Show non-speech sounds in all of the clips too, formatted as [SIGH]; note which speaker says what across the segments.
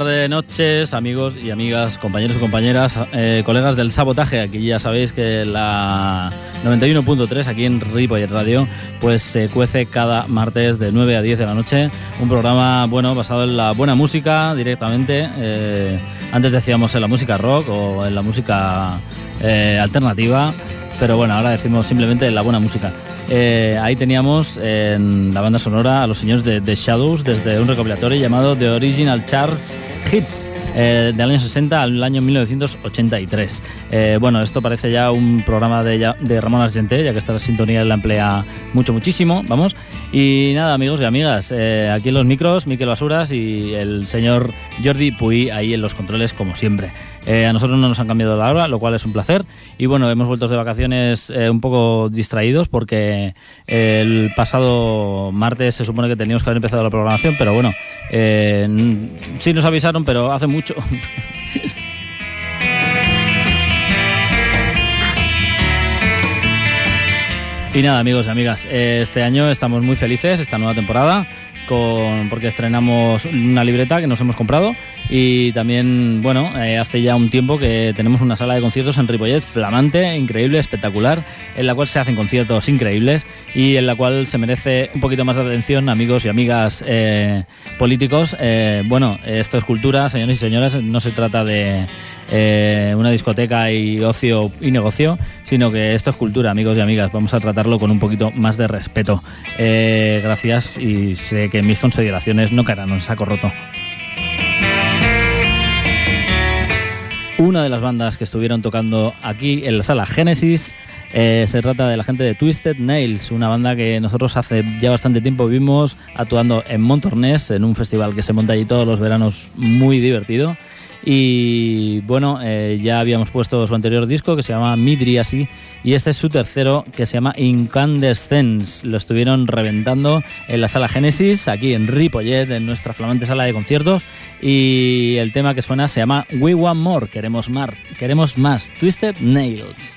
Speaker 1: tardes, noches, amigos y amigas, compañeros y compañeras, eh, colegas del sabotaje. Aquí ya sabéis que la 91.3 aquí en Ripollet Radio pues se cuece cada martes de 9 a 10 de la noche. Un programa bueno basado en la buena música directamente. Eh, antes decíamos en la música rock o en la música eh, alternativa, pero bueno, ahora decimos simplemente en la buena música. Eh, ahí teníamos en la banda sonora a los señores de The Shadows desde un recopilatorio llamado The Original Charts Hits. Eh, del año 60 al año 1983. Eh, bueno, esto parece ya un programa de, de Ramón Argenté, ya que esta sintonía la emplea mucho, muchísimo, vamos. Y nada, amigos y amigas, eh, aquí en los micros, Miquel Basuras y el señor Jordi Puy ahí en los controles, como siempre. A nosotros no nos han cambiado la hora, lo cual es un placer. Y bueno, hemos vuelto de vacaciones un poco distraídos porque el pasado martes se supone que teníamos que haber empezado la programación, pero bueno, sí nos avisaron, pero hace mucho [LAUGHS] y nada, amigos y amigas, eh, este año estamos muy felices, esta nueva temporada, con, porque estrenamos una libreta que nos hemos comprado y también, bueno, eh, hace ya un tiempo que tenemos una sala de conciertos en Ripollet flamante, increíble, espectacular, en la cual se hacen conciertos increíbles y en la cual se merece un poquito más de atención, amigos y amigas eh, políticos. Eh, bueno, esto es cultura, señores y señoras, no se trata de una discoteca y ocio y negocio, sino que esto es cultura, amigos y amigas. Vamos a tratarlo con un poquito más de respeto. gracias y sé que mis consideraciones no caerán en saco roto. Una de las bandas que estuvieron tocando aquí en la sala Genesis. Eh, se trata de la gente de Twisted Nails, una banda que nosotros hace ya bastante tiempo vimos actuando en Montornés, en un festival que se monta allí todos los veranos muy divertido. Y bueno, eh, ya habíamos puesto su anterior disco que se llama Midriasi y este es su tercero que se llama Incandescence. Lo estuvieron reventando en la sala Genesis, aquí en Ripollet, en nuestra flamante sala de conciertos. Y el tema que suena se llama We Want More, queremos más, queremos más, Twisted Nails.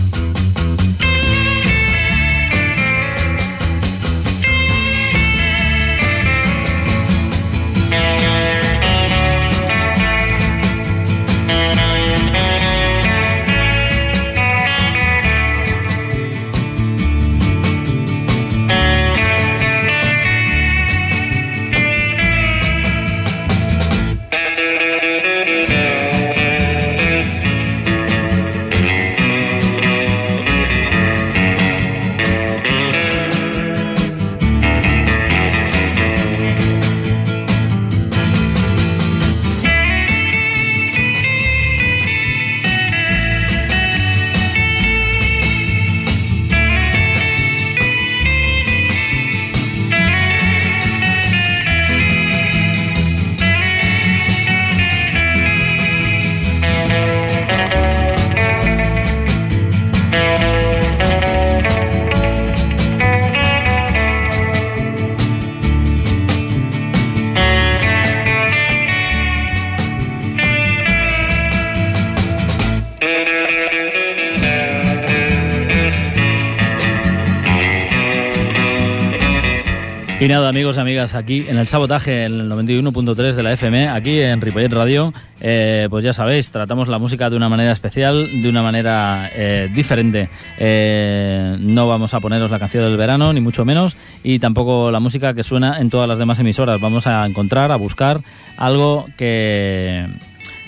Speaker 1: Y nada, amigos y amigas, aquí en el sabotaje, en el 91.3 de la FM, aquí en Ripollet Radio, eh, pues ya sabéis, tratamos la música de una manera especial, de una manera eh, diferente. Eh, no vamos a poneros la canción del verano, ni mucho menos, y tampoco la música que suena en todas las demás emisoras. Vamos a encontrar, a buscar algo que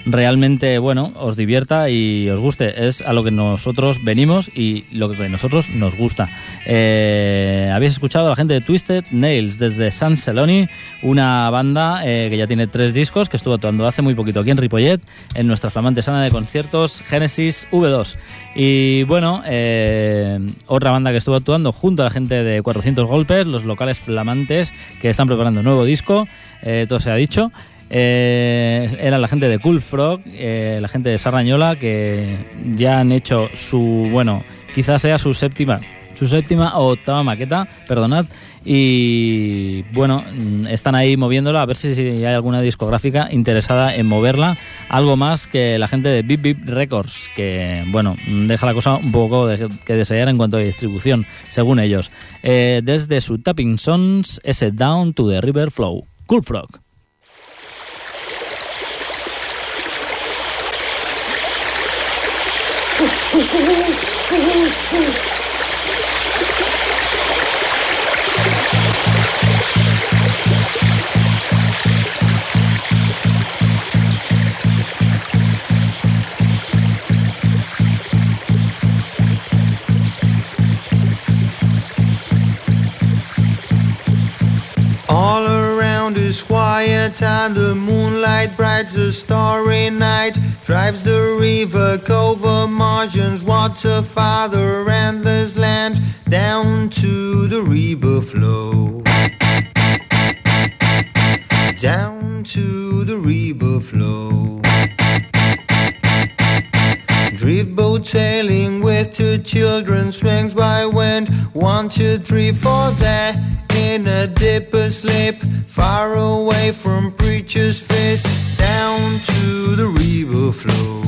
Speaker 1: realmente, bueno, os divierta y os guste. Es a lo que nosotros venimos y lo que nosotros nos gusta. Eh, Habéis escuchado a la gente de Twisted Nails desde San Celoni, una banda eh, que ya tiene tres discos, que estuvo actuando hace muy poquito aquí en Ripollet, en nuestra flamante sala de conciertos Genesis V2. Y bueno, eh, otra banda que estuvo actuando junto a la gente de 400 Golpes, los locales flamantes que están preparando un nuevo disco, todo se ha dicho. Eh, era la gente de Cool Frog, eh, la gente de Sarrañola, que ya han hecho su, bueno, quizás sea su séptima, su séptima o octava maqueta, perdonad, y bueno, están ahí moviéndola, a ver si, hay alguna discográfica interesada en moverla, algo más que la gente de Bip Bip Records, que bueno, deja la cosa un poco que desear en cuanto a distribución, según ellos. Eh, desde su Tapping Sons, ese Down to the River Flow, Cool Frog.
Speaker 2: All around is quiet and the moonlight bright, the starry night drives the river cover margins, water farther endless land down to the river flow. Down to the river flow. Drift boat sailing with two children, swings by wind. One, two, three, four, there in a dip asleep, far away from preacher's face, down to the river flow.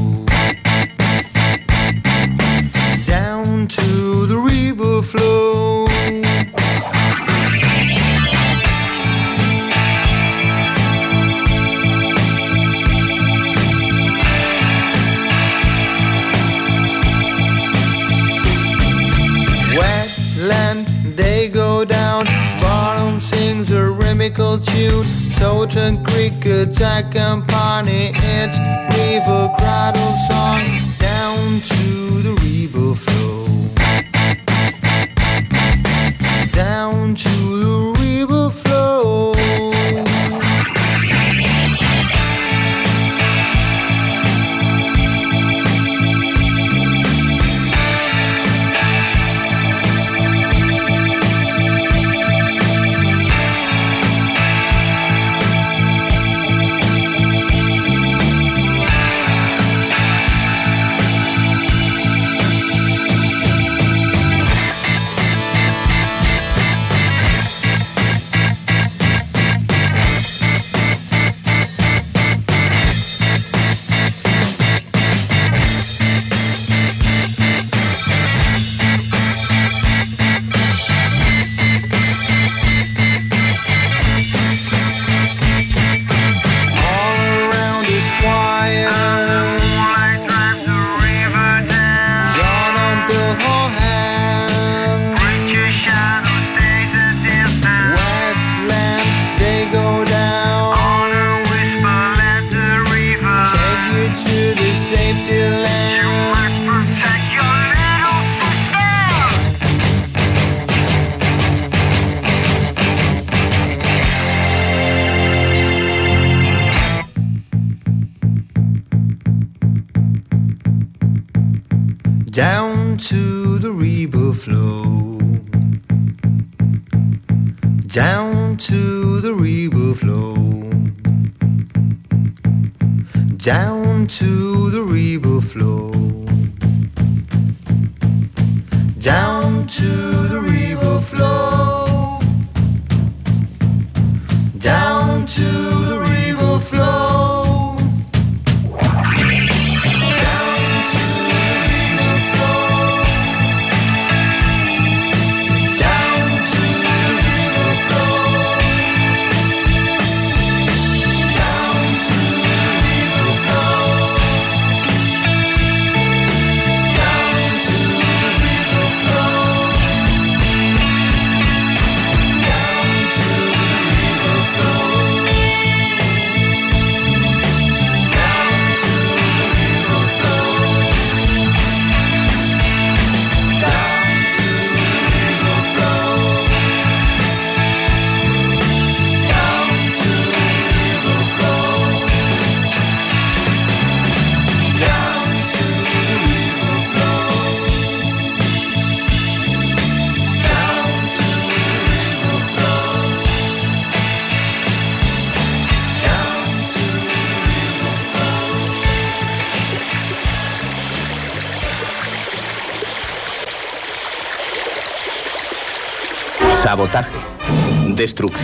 Speaker 2: musical tune. Totem Creek attack and Pawnee Inch River Cradle Song. Down to the river flow, down to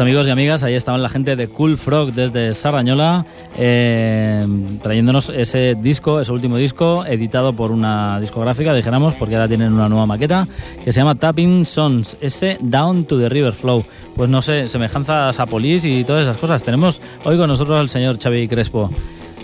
Speaker 1: Amigos y amigas, ahí estaban la gente de Cool Frog desde Sarrañola, eh, trayéndonos ese disco, ese último disco, editado por una discográfica, dijéramos, porque ahora tienen una nueva maqueta, que se llama Tapping Sons, ese Down to the River Flow. Pues no sé, semejanzas a Police y todas esas cosas. Tenemos hoy con nosotros al señor Xavi Crespo.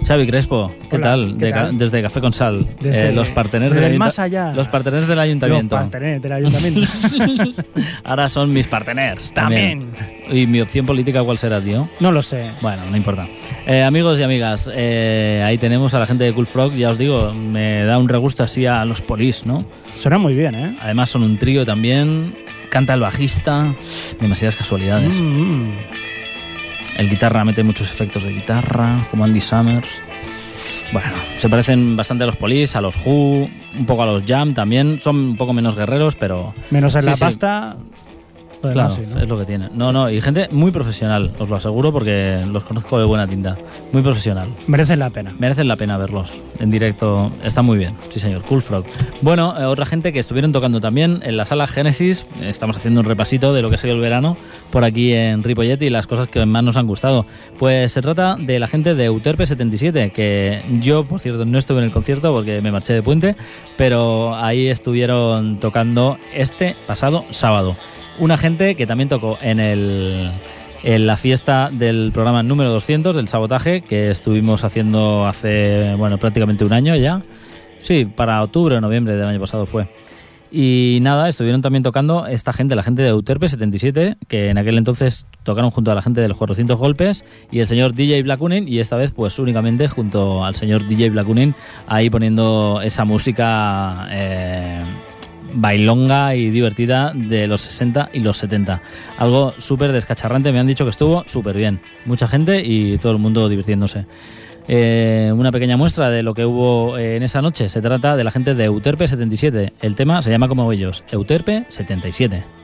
Speaker 1: Xavi Crespo, ¿qué
Speaker 3: Hola,
Speaker 1: tal?
Speaker 3: ¿qué
Speaker 1: De
Speaker 3: tal?
Speaker 1: desde Café con Sal,
Speaker 3: Desde-
Speaker 1: eh, los parteneres
Speaker 3: desde
Speaker 1: del
Speaker 3: más allá.
Speaker 1: Los parteneres del ayuntamiento.
Speaker 3: Los del ayuntamiento. [LAUGHS]
Speaker 1: Ahora son mis parteneres también.
Speaker 3: También.
Speaker 1: ¿Y mi opción política cuál será, tío?
Speaker 3: No lo sé.
Speaker 1: Bueno, no importa. Eh, amigos y amigas, eh, ahí tenemos a la gente de Cool Frog. Ya os digo, me da un regusto así a los polis, ¿no?
Speaker 3: Suena muy bien, ¿eh?
Speaker 1: Además son un trío también. Canta el bajista. Demasiadas casualidades.
Speaker 3: Mm, mm.
Speaker 1: El guitarra mete muchos efectos de guitarra, como Andy Summers. Bueno, se parecen bastante a los polis, a los Who, un poco a los Jam también. Son un poco menos guerreros, pero
Speaker 3: Menos en
Speaker 1: Sí,
Speaker 3: la
Speaker 1: sí.
Speaker 3: pasta. Lo
Speaker 1: Claro,
Speaker 3: sí, ¿no?
Speaker 1: es lo que tiene. No, no, y gente muy profesional, os lo aseguro porque los conozco de buena tinta. Muy profesional.
Speaker 3: Merecen la pena.
Speaker 1: Merecen la pena verlos en directo. Está muy bien, sí señor. Cool Frog. Bueno, eh, otra gente que estuvieron tocando también en la sala Génesis. Estamos haciendo un repasito de lo que ha sido el verano por aquí en Ripollet y las cosas que más nos han gustado. Pues se trata de la gente de Euterpe 77, que yo, por cierto, no estuve en el concierto porque me marché de puente, pero ahí estuvieron tocando este pasado sábado. Una gente que también tocó en el en la fiesta del programa número 200 del sabotaje que estuvimos haciendo hace, bueno, prácticamente un año ya. Sí, para octubre o noviembre del año pasado fue. Y nada, estuvieron también tocando esta gente, la gente de Euterpe 77, que en aquel entonces tocaron junto a la gente de los 400 golpes y el señor DJ Blackunin, y esta vez pues únicamente junto al señor DJ Blackunin, ahí poniendo esa música eh, bailonga y divertida de los 60 y los 70. Algo súper descacharrante, me han dicho que estuvo súper bien. Mucha gente y todo el mundo divirtiéndose. Eh, una pequeña muestra de lo que hubo eh, en esa noche. Se trata de la gente de Euterpe 77. El tema se llama como ellos, Euterpe 77.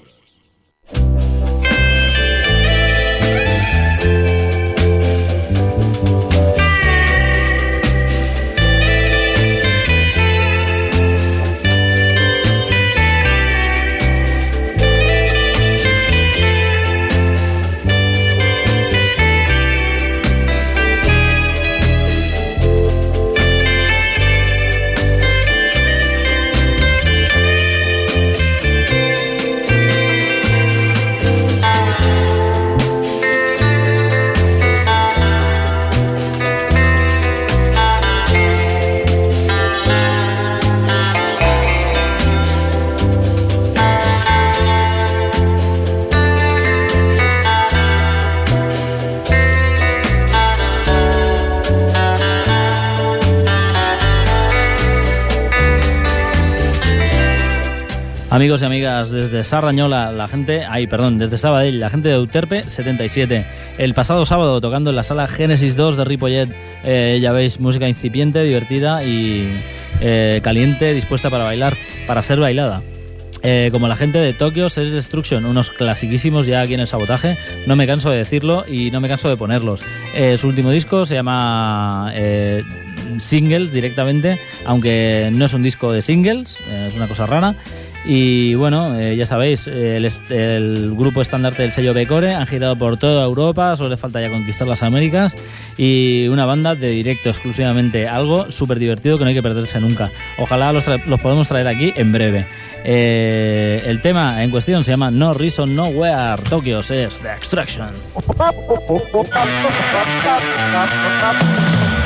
Speaker 1: Amigos y amigas, desde Sarrañola, la gente, ay, perdón, desde Sabadell, la gente de Euterpe 77. El pasado sábado tocando en la sala Génesis 2 de Ripollet, eh, ya veis, música incipiente, divertida y eh, caliente, dispuesta para bailar, para ser bailada. Eh, como la gente de Tokyo Sex Destruction, unos clasiquísimos ya aquí en el sabotaje, no me canso de decirlo y no me canso de ponerlos. Su último disco se llama Singles directamente, aunque no es un disco de singles, es una cosa rara. Y bueno, eh, ya sabéis, el, grupo estandarte del sello Becore han girado por toda Europa, solo le falta ya conquistar las Américas y una banda de directo exclusivamente, algo súper divertido que no hay que perderse nunca. Ojalá los, podemos traer aquí en breve. Eh, el tema en cuestión se llama No Reason Nowhere, Tokyo es The Extraction. [LAUGHS]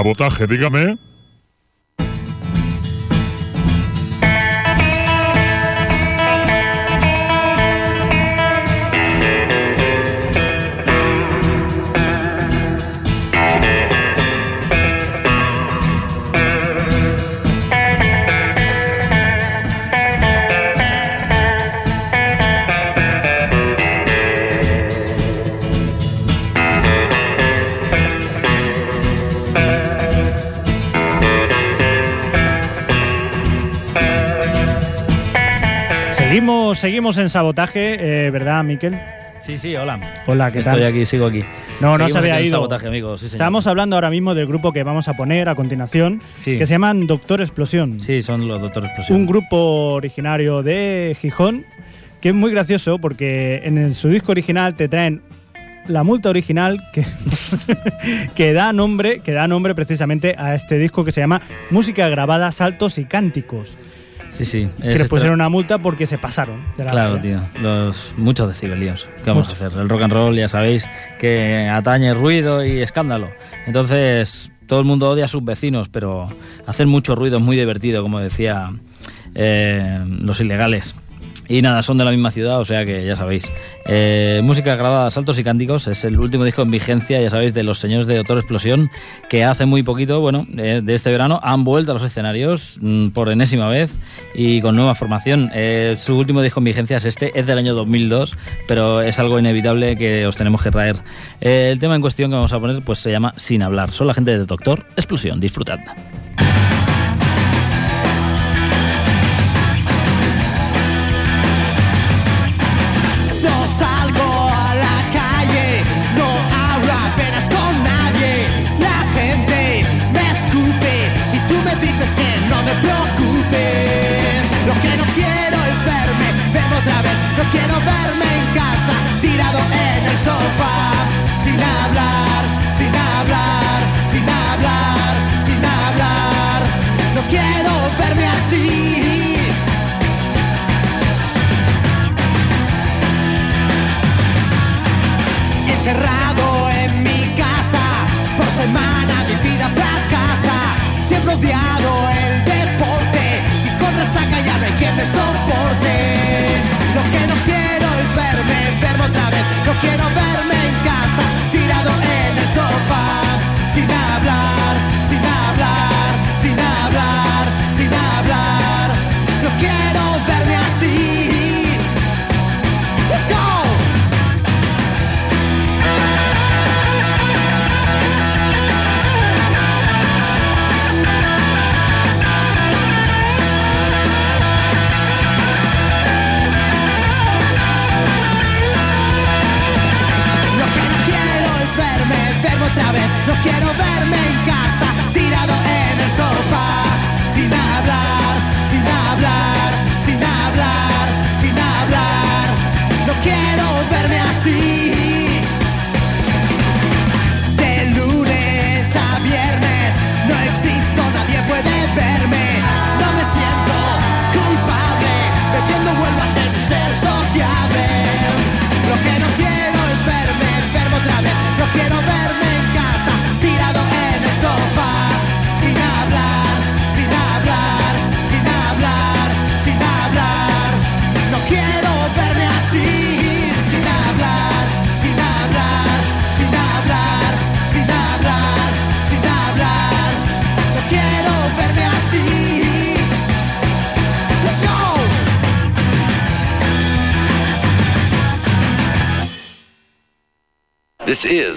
Speaker 4: Sabotaje, dígame.
Speaker 3: Seguimos, en sabotaje, eh, ¿verdad, Miquel?
Speaker 1: Sí, sí, hola.
Speaker 3: Hola, ¿qué
Speaker 1: Estoy
Speaker 3: tal?
Speaker 1: aquí, sigo aquí.
Speaker 3: No, no
Speaker 1: Seguimos
Speaker 3: se había ido.
Speaker 1: Sabotaje, amigos. Sí.
Speaker 3: Estamos hablando ahora mismo del grupo que vamos a poner a continuación,
Speaker 1: Sí.
Speaker 3: que se llaman Doctor Explosión.
Speaker 1: Sí, son los Doctor Explosión.
Speaker 3: Un grupo originario de Gijón, que es muy gracioso porque en el- su disco original te traen la multa original que, [LAUGHS] que da nombre que da nombre precisamente a este disco que se llama Música grabada, saltos y cánticos.
Speaker 1: Sí, sí.
Speaker 3: que
Speaker 1: es
Speaker 3: les pusieron una multa porque se pasaron de la
Speaker 1: Claro, tío. Los, muchos decibelios. ¿Qué vamos
Speaker 3: Mucho.
Speaker 1: a hacer? El rock and roll, ya sabéis, que atañe ruido y escándalo. Entonces, todo el mundo odia a sus vecinos, pero hacer mucho ruido es muy divertido, como decía eh, los ilegales. Y nada, son de la misma ciudad, o sea que ya sabéis. Eh, música grabada, saltos y cánticos, es el último disco en vigencia, ya sabéis, de los señores de Doctor Explosión, que hace muy poquito, bueno, eh, de este verano, han vuelto a los escenarios mm, por enésima vez y con nueva formación. Eh, su último disco en vigencia es este, es del año 2002, pero es algo inevitable que os tenemos que traer. El tema en cuestión que vamos a poner pues se llama Sin hablar. Son la gente de Doctor Explosión. Disfrutad.
Speaker 5: Sin hablar,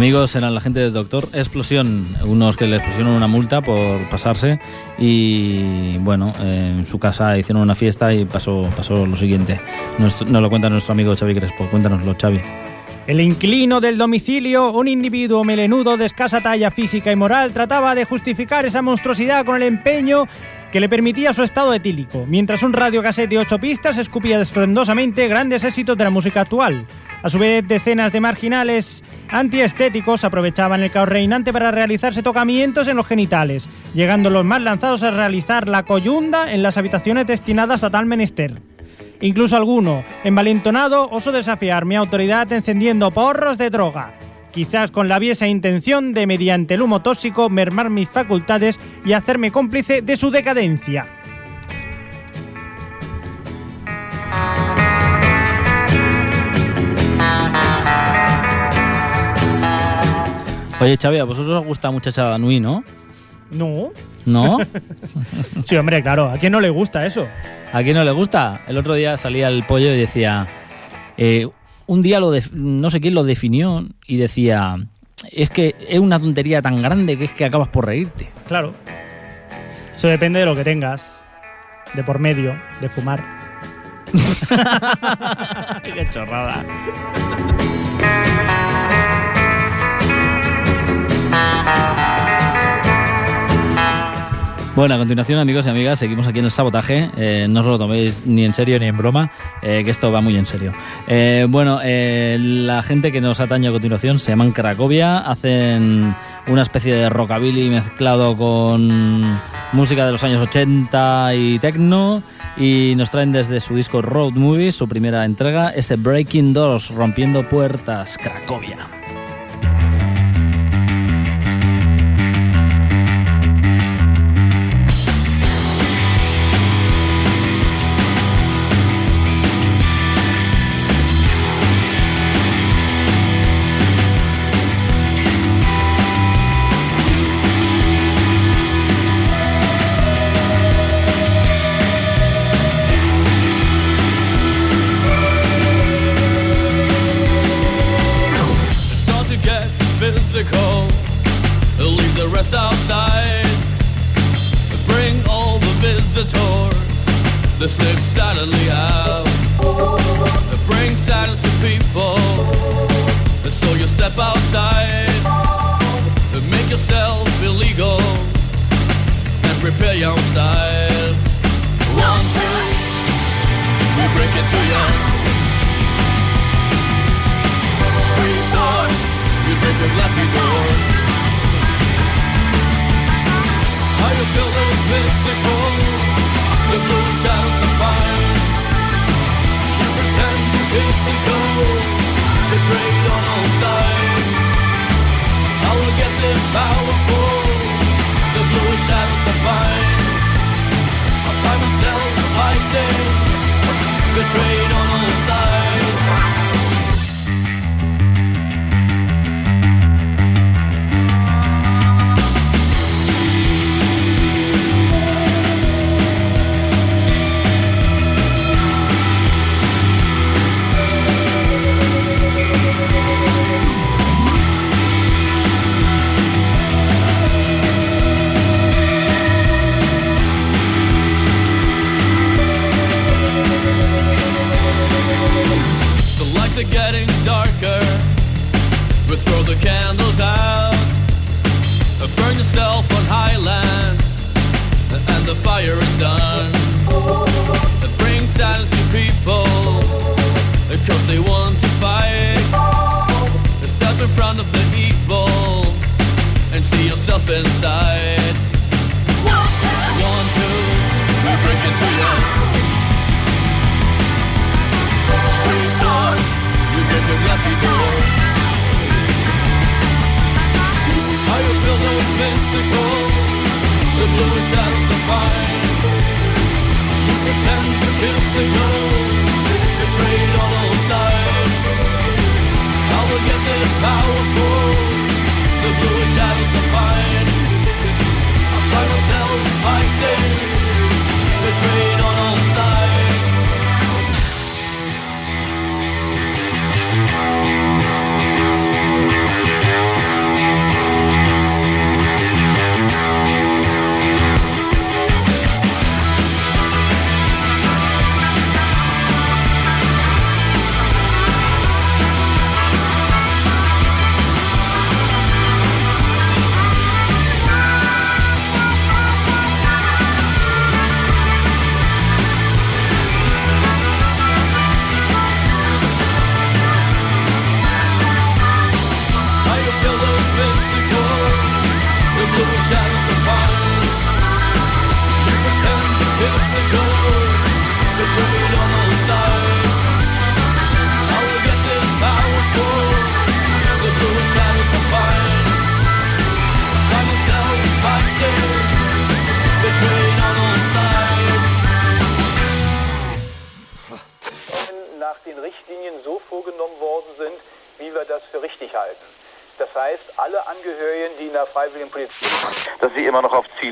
Speaker 6: Amigos, eran la gente del Doctor Explosión, unos que les pusieron una multa por pasarse y bueno, en su casa hicieron una fiesta y pasó, pasó lo siguiente. Nos, nos lo cuenta nuestro amigo Xavi Crespo. Cuéntanoslo, Xavi.
Speaker 3: El inquilino del domicilio, un individuo melenudo de escasa talla física y moral, trataba de justificar esa monstruosidad con el empeño que le permitía su estado etílico, mientras un radio cassette de ocho pistas escupía estruendosamente grandes éxitos de la música actual. A su vez, decenas de marginales antiestéticos aprovechaban el caos reinante para realizarse tocamientos en los genitales, llegando los más lanzados a realizar la coyunda en las habitaciones destinadas a tal menester. Incluso alguno, envalentonado, osó desafiar mi autoridad encendiendo porros de droga, quizás con la viesa intención de, mediante el humo tóxico, mermar mis facultades y hacerme cómplice de su decadencia.
Speaker 6: Oye, Xavi, a vosotros os gusta Muchacha Nui, ¿no?
Speaker 3: No.
Speaker 6: ¿No? [LAUGHS]
Speaker 3: Sí, hombre, claro, ¿a quién no le gusta eso?
Speaker 6: ¿A quién no le gusta? El otro día salía el pollo y decía, eh, un día lo def- no sé quién lo definió y decía, es que es una tontería tan grande que es que acabas por reírte.
Speaker 3: Claro. Eso depende de lo que tengas. De por medio, de fumar. [LAUGHS]
Speaker 6: Qué chorrada. [LAUGHS] Bueno, a continuación, amigos y amigas, seguimos aquí en el sabotaje. Eh, no os lo toméis ni en serio ni en broma, eh, que esto va muy en serio. Eh, bueno, la gente que nos atañe a continuación se llaman Cracovia, hacen una especie de rockabilly mezclado con música de los años 80 y techno, y nos traen desde su disco Road Movies, su primera entrega, ese Breaking Doors, rompiendo puertas, Cracovia.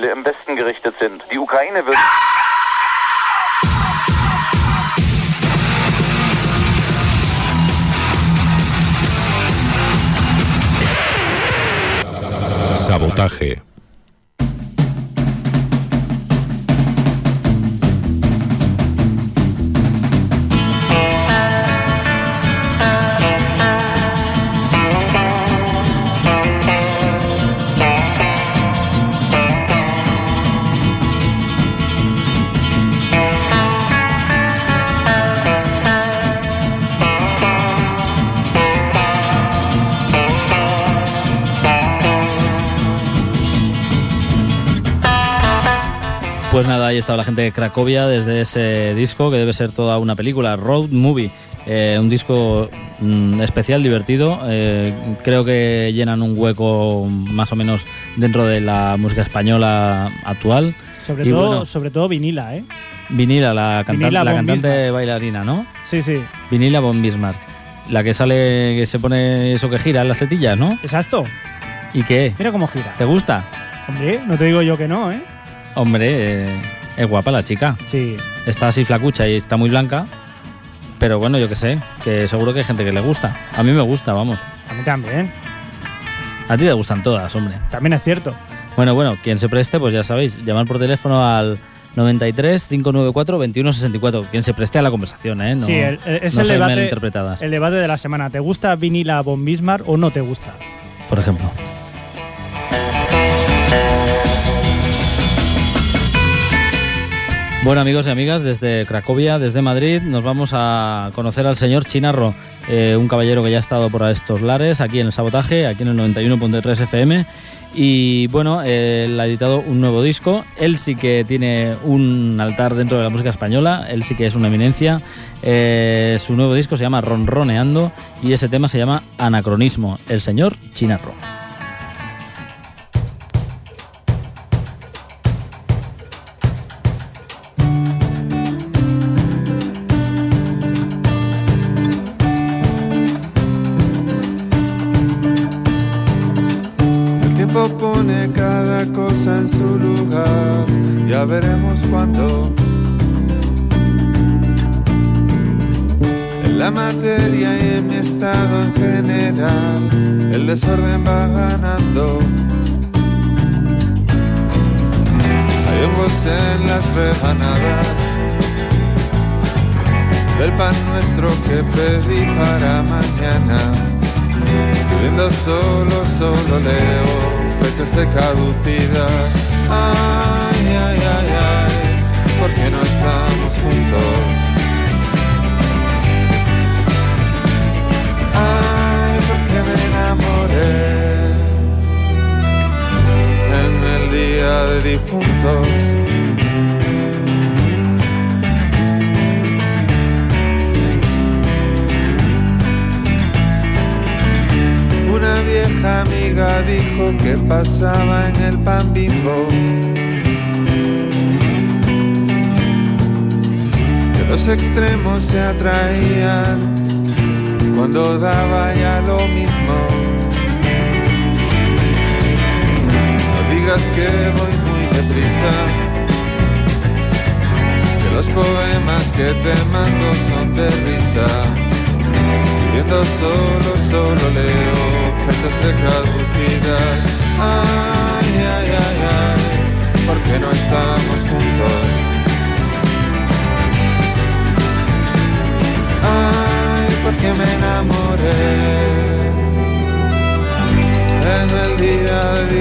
Speaker 7: Ziele im Westen gerichtet sind. Die Ukraine wird.
Speaker 4: Sabotaje.
Speaker 1: La gente de Cracovia desde ese disco que debe ser toda una película, Road Movie. Eh, un disco mm, especial, divertido. eh, creo que llenan un hueco más o menos dentro de la música española actual.
Speaker 3: Sobre
Speaker 1: Y
Speaker 3: todo,
Speaker 1: bueno,
Speaker 3: sobre todo vinila, ¿eh?
Speaker 1: Vinila, la, cantante,
Speaker 3: Vinila
Speaker 1: la
Speaker 3: von
Speaker 1: cantante
Speaker 3: Bismarck.
Speaker 1: bailarina, ¿no?
Speaker 3: Sí, sí.
Speaker 1: Vinila von Bismarck. La que sale, que se pone eso que gira en las tetillas, ¿no?
Speaker 3: Exacto.
Speaker 1: ¿Y qué?
Speaker 3: Mira cómo gira.
Speaker 1: ¿Te gusta?
Speaker 3: Hombre, no te digo yo que no, ¿eh?
Speaker 1: Hombre, eh, es guapa la chica.
Speaker 3: Sí.
Speaker 1: Está así flacucha y está muy blanca. Pero bueno, yo qué sé, que seguro que hay gente que le gusta. A mí me gusta, vamos.
Speaker 3: A mí también.
Speaker 1: A ti te gustan todas, hombre.
Speaker 3: También es cierto.
Speaker 1: Bueno, bueno, quien se preste, pues ya sabéis, llamar por teléfono al 93 594 2164. Quien se preste a la conversación, ¿eh? No,
Speaker 3: sí, el- el- es
Speaker 1: no
Speaker 3: el debate,
Speaker 1: malinterpretadas,
Speaker 3: el debate de la semana. ¿Te gusta vinila von Bismarck o no te gusta?
Speaker 1: por ejemplo. Bueno amigos y amigas, desde Cracovia, desde Madrid, nos vamos a conocer al señor Chinarro, eh, un caballero que ya ha estado por estos lares, aquí en el Sabotaje, aquí en el 91.3 FM. Y bueno, eh, él ha editado un nuevo disco. Él sí que tiene un altar dentro de la música española, él sí que es una eminencia. Eh, su nuevo disco se llama Ronroneando y ese tema se llama Anacronismo, el señor Chinarro.
Speaker 8: Tiempo pone cada cosa en su lugar, ya veremos cuándo. En la materia y en mi estado en general, el desorden va ganando. Hay hongos en las rebanadas del pan nuestro que pedí para mañana. Viviendo solo, solo leo fechas de caducidad. Ay, ay, ay, ay, ¿por qué no estamos juntos? Ay, ¿por qué me enamoré en el día de difuntos? Vieja amiga dijo que pasaba en el pan bimbo. Que los extremos se atraían cuando daba ya lo mismo. No digas que voy muy deprisa. Que los poemas que te mando son de risa. Viviendo solo, solo leo fechas de caducidad. Ay, ay, ay, ay, ¿por qué no estamos juntos? Ay, ¿por qué me enamoré en el día de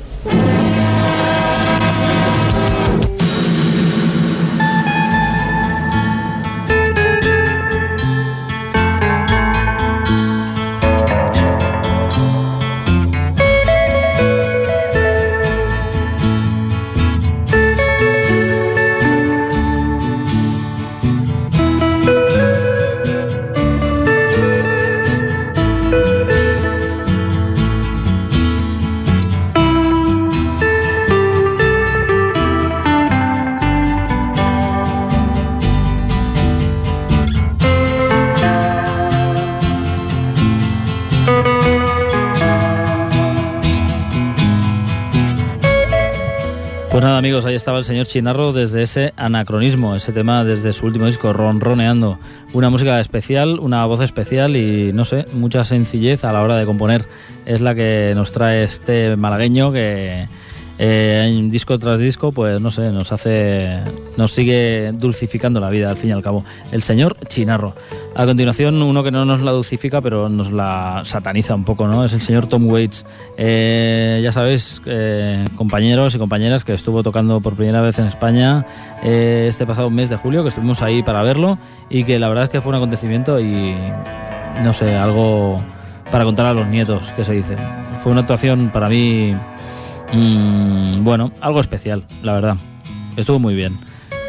Speaker 1: Estaba el señor Chinarro desde ese anacronismo, ese tema desde su último disco, Ronroneando. Una música especial, una voz especial y, no sé, mucha sencillez a la hora de componer. Es la que nos trae este malagueño que eh, disco tras disco, pues no sé, nos hace, nos sigue dulcificando la vida al fin y al cabo. El señor Chinarro. A continuación, uno que no nos la dulcifica, pero nos la sataniza un poco, ¿no? Es el señor Tom Waits. Eh, ya sabéis, eh, compañeros y compañeras, que estuvo tocando por primera vez en España eh, este pasado mes de julio, que estuvimos ahí para verlo y que la verdad es que fue un acontecimiento y no sé, algo para contar a los nietos, que se dice. Fue una actuación para mí Mm, bueno, algo especial, la verdad. Estuvo muy bien.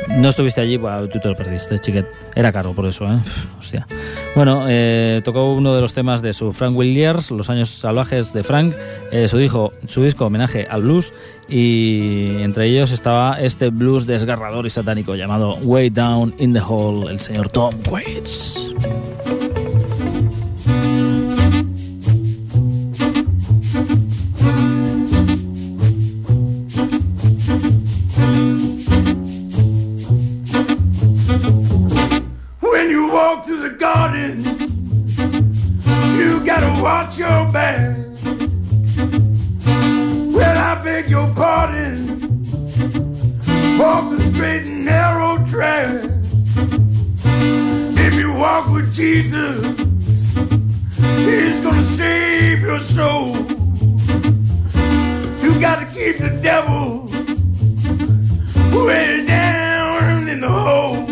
Speaker 1: No estuviste allí, bueno, tú te lo perdiste, chiquet. Era caro por eso, ¿eh? Hostia. Bueno, eh, tocó uno de los temas de su Frank Williams, Los años salvajes de Frank, eh, su, su disco homenaje al blues, y entre ellos estaba este blues desgarrador y satánico llamado Way Down in the Hole, el señor Tom Waits.
Speaker 9: The garden, you gotta watch your back. Well, I beg your pardon. Walk the straight and narrow track. If you walk with Jesus, He's gonna save your soul. You gotta keep the devil way down in the hole.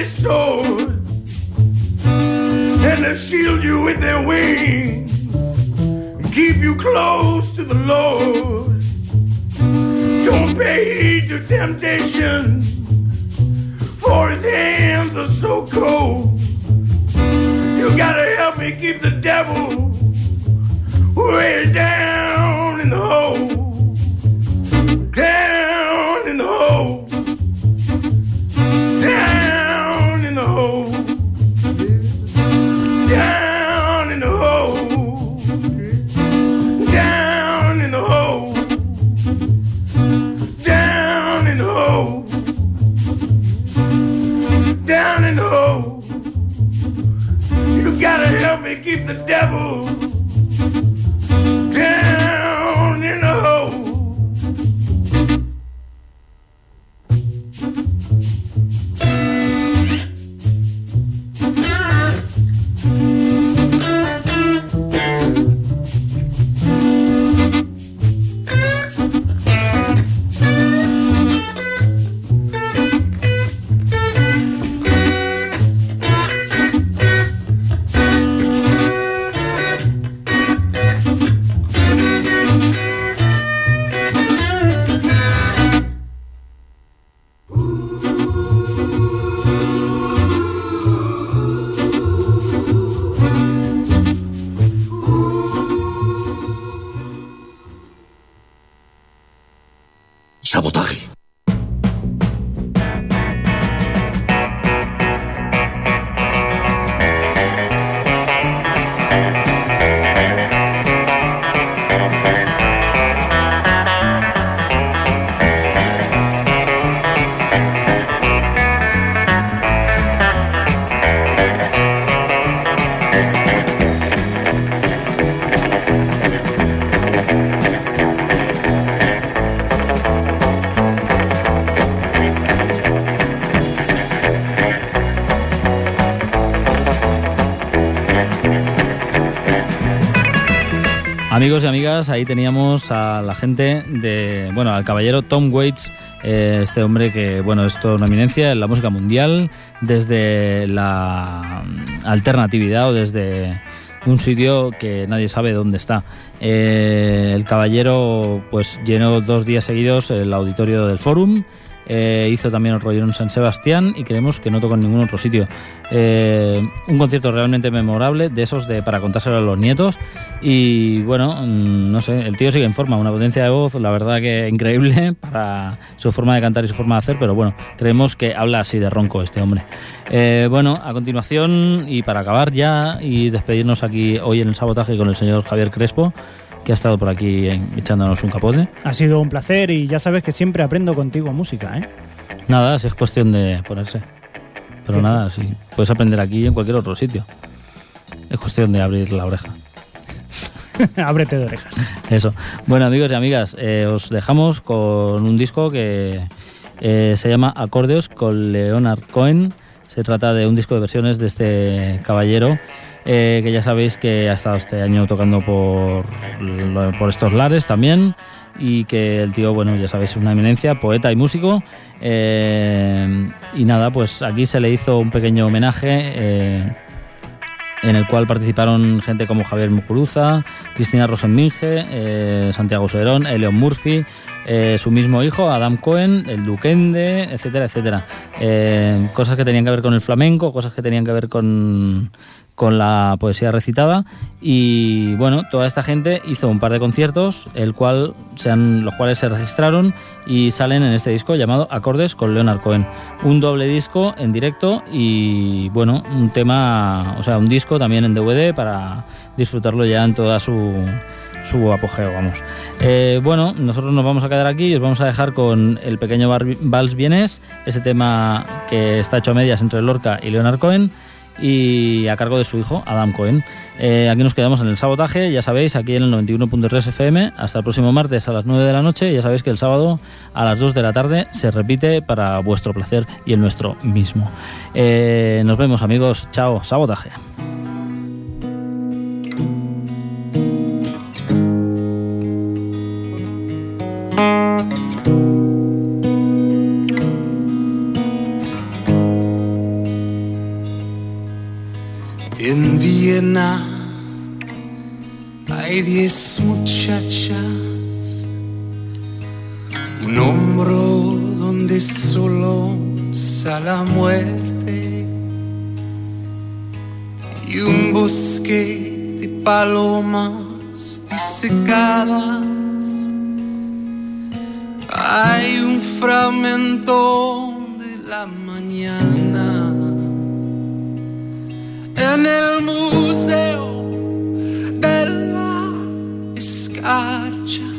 Speaker 9: Mighty sword, and they shield you with their wings and keep you close to the Lord. Don't pay heed to temptation, for his hands are so cold. You gotta help me keep the devil way down in the hole down in the hole, me keep the devil
Speaker 1: Amigos y amigas, ahí teníamos a la gente de, bueno, al caballero Tom Waits, eh, este hombre que, bueno, es toda una eminencia en la música mundial, desde la mm, alternatividad o desde un sitio que nadie sabe dónde está. Eh, el caballero, pues, llenó dos días seguidos el auditorio del Forum. Eh, hizo también el rollo en San Sebastián y creemos que no tocó en ningún otro sitio. Eh, un concierto realmente memorable, de esos de para contárselo a los nietos. Y bueno, mm, no sé, el tío sigue en forma, una potencia de voz, la verdad que increíble [LAUGHS] para su forma de cantar y su forma de hacer, pero bueno, creemos que habla así de ronco este hombre. Eh, bueno, a continuación, y para acabar ya y despedirnos aquí hoy en el sabotaje con el señor Javier Crespo, que ha estado por aquí echándonos un capote.
Speaker 3: Ha sido un placer y ya sabes que siempre aprendo contigo música, ¿eh?
Speaker 1: Nada, si es cuestión de ponerse. Pero nada, sí. Puedes aprender aquí y en cualquier otro sitio. Es cuestión de abrir la oreja. [LAUGHS]
Speaker 3: Ábrete de orejas.
Speaker 1: Eso. Bueno, amigos y amigas, eh, os dejamos con un disco que eh, se llama Acordeos con Leonard Cohen. Se trata de un disco de versiones de este caballero eh, que ya sabéis que ha estado este año tocando por, por estos lares también y que el tío, bueno, ya sabéis, es una eminencia, poeta y músico. Eh, y nada, pues aquí se le hizo un pequeño homenaje. eh, en el cual participaron gente como Javier Muguruza, Cristina Rosenminge, eh, Santiago Soberón, Eleon Murphy, su mismo hijo, Adam Cohen, el Duquende, etcétera, etcétera. Cosas que tenían que ver con el flamenco, cosas que tenían que ver con, con la poesía recitada y bueno, toda esta gente hizo un par de conciertos, el cual se han- los cuales se registraron y salen en este disco llamado Acordes con Leonard Cohen. Un doble disco en directo y bueno, un tema, o sea, un disco también en DVD para disfrutarlo ya en toda su, su apogeo, vamos. Eh, bueno, nosotros nos vamos a quedar aquí y os vamos a dejar con el pequeño vals vienes, ese tema que está hecho a medias entre Lorca y Leonard Cohen y a cargo de su hijo, Adam Cohen. Eh, aquí nos quedamos en el sabotaje, ya sabéis, aquí en el 91.3 FM, hasta el próximo martes a las 9 de la noche. Ya sabéis que el sábado a las 2 de la tarde se repite para vuestro placer y el nuestro mismo. Eh, nos vemos amigos, chao, sabotaje.
Speaker 2: Hay diez muchachas, un hombro donde solo sale la muerte. Y un bosque de palomas disecadas. Hay un fragmento de la mañana en el museo de la escarcha.